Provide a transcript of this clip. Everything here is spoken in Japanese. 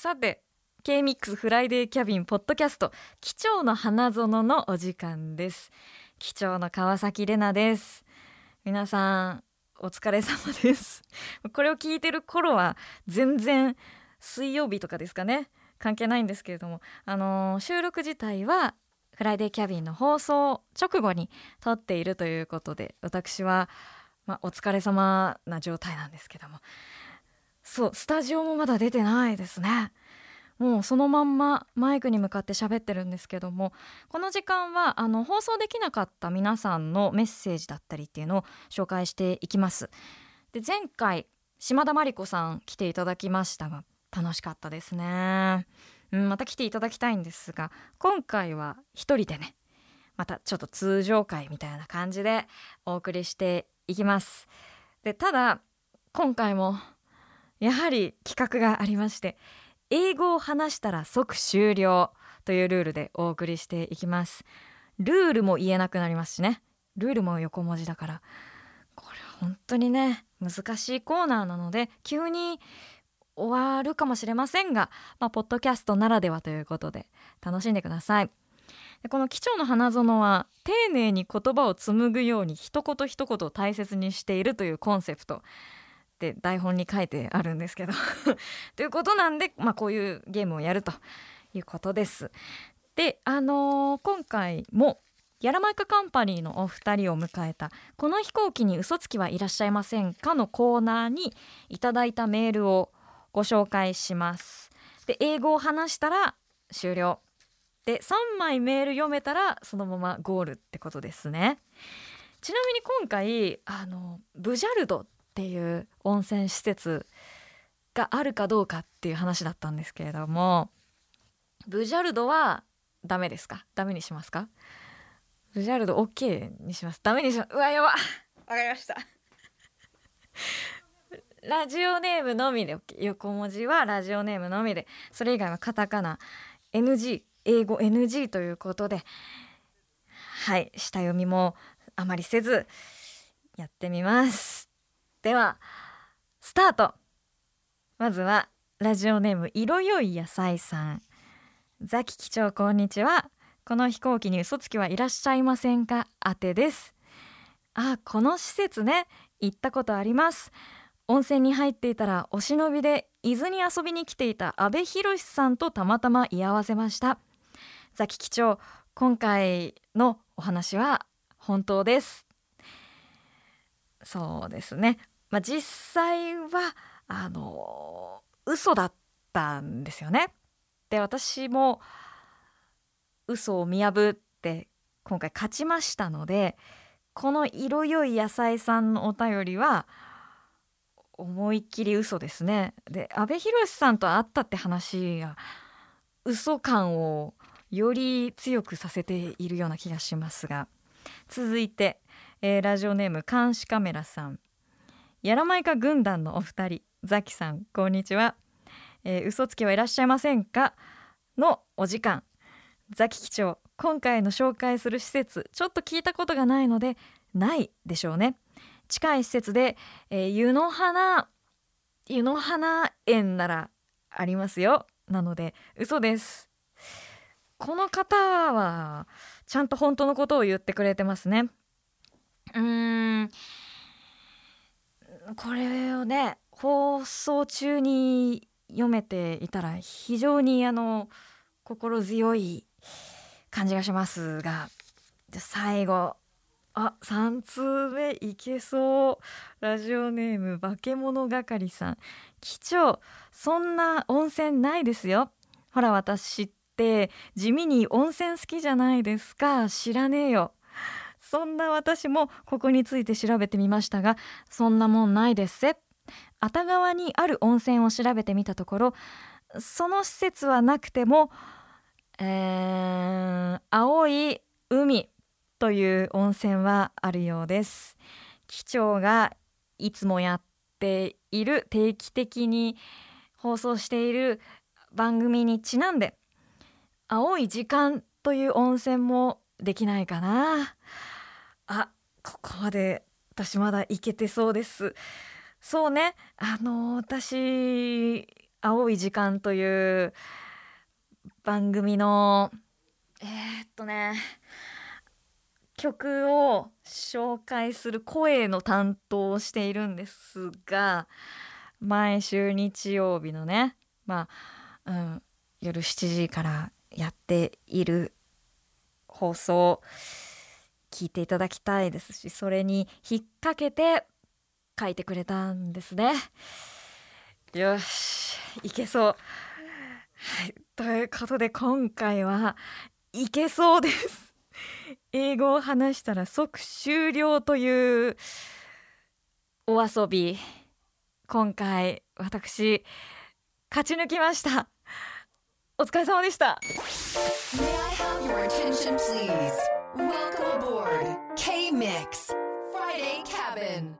さて K-MIX フライデーキャビンポッドキャスト貴重の花園のお時間です。貴重の川崎れなです。皆さんお疲れ様です。これを聞いてる頃は全然水曜日とかですかね。関係ないんですけれどもあのー、収録自体はフライデーキャビンの放送直後に撮っているということで私は、まあ、お疲れ様な状態なんですけども。そうスタジオもまだ出てないですね。もうそのまんまマイクに向かって喋ってるんですけどもこの時間はあの放送できなかった皆さんのメッセージだったりっていうのを紹介していきます。で前回島田真理子さん来ていただきましたが楽しかったですね。うん、また来ていただきたいんですが今回は一人でねまたちょっと通常会みたいな感じでお送りしていきます。でただ今回もやはり企画がありまして英語を話したら即終了というルールでお送りしていきます。ルールも言えなくなりますしね。ルールも横文字だから。これ本当にね難しいコーナーなので急に終わるかもしれませんが、まあ、ポッドキャストならではということで楽しんでください。でこの「貴重な花園」は丁寧に言葉を紡ぐように一言一言を大切にしているというコンセプト。で台本に書いてあるんですけど ということなんで、まあ、こういうゲームをやるということです。であのー、今回もヤラマイカカンパニーのお二人を迎えた「この飛行機に嘘つきはいらっしゃいませんか?」のコーナーにいただいたメールをご紹介しますで英語を話したら終了で3枚メール読めたらそのままゴールってことですねちなみに今回あのブジャルドっていう温泉施設があるかどうかっていう話だったんですけれどもブジャルドはダメですか？ダメにしますか？ブジャルド OK にします。ダメにします。うわやば。わかりました。ラジオネームのみで OK 横文字はラジオネームのみでそれ以外はカタカナ。NG 英語。NG ということではい下読みもあまりせずやってみますではスタート。まずはラジオネーム色よい野菜さん。ザキ機長こんにちは。この飛行機に嘘つきはいらっしゃいませんか？宛てです。あこの施設ね行ったことあります。温泉に入っていたらお忍びで伊豆に遊びに来ていた阿部寛さんとたまたま居合わせました。ザキ機長今回のお話は本当です。そうですね。まあ実際はあの嘘だったんですよね。で私も嘘を見破って今回勝ちましたのでこの色よい野菜さんのお便りは思いっきり嘘ですね。で阿部寛さんと会ったって話が嘘感をより強くさせているような気がしますが。続いて、えー、ラジオネーム監視カメラさん。やらまいか軍団のお二人。ザキさんこんにちは、えー、嘘つきはいらっしゃいませんか？のお時間。ザキ機長今回の紹介する施設ちょっと聞いたことがないのでないでしょうね。近い施設で、えー、湯の花湯の花園ならありますよ。なので嘘です。この方はちゃんと本当のことを言ってくれてますね。うーん。これをね放送中に読めていたら非常にあの心強い感じがしますが最後。あ3通目いけそう。ラジオネーム化け物係さん。貴重そんな温泉ないですよ。ほら私って地味に温泉好きじゃないですか。知らねえよ。そんな私もここについて調べてみましたがそんなもんないですぜ熱川にある温泉を調べてみたところその施設はなくても、えー、青い海という温泉はあるようです。機長がいつもやっている定期的に放送している番組にちなんで青い時間という温泉もできないかな。あここまで私まだ行けてそうです。そうね。あの私青い時間という番組のえー、っとね曲を紹介する声の担当をしているんですが毎週日曜日のねまあ、うん、夜7時からやっている放送聞いていただきたいですしそれに引っ掛けて書いてくれたんですね。よしいけそう。はい、ということで今回はいけそうです。英語を話したら即終了というお遊び今回私勝ち抜きましたお疲れ様でした May I have your attention please? Welcome aboard K-Mix Friday Cabin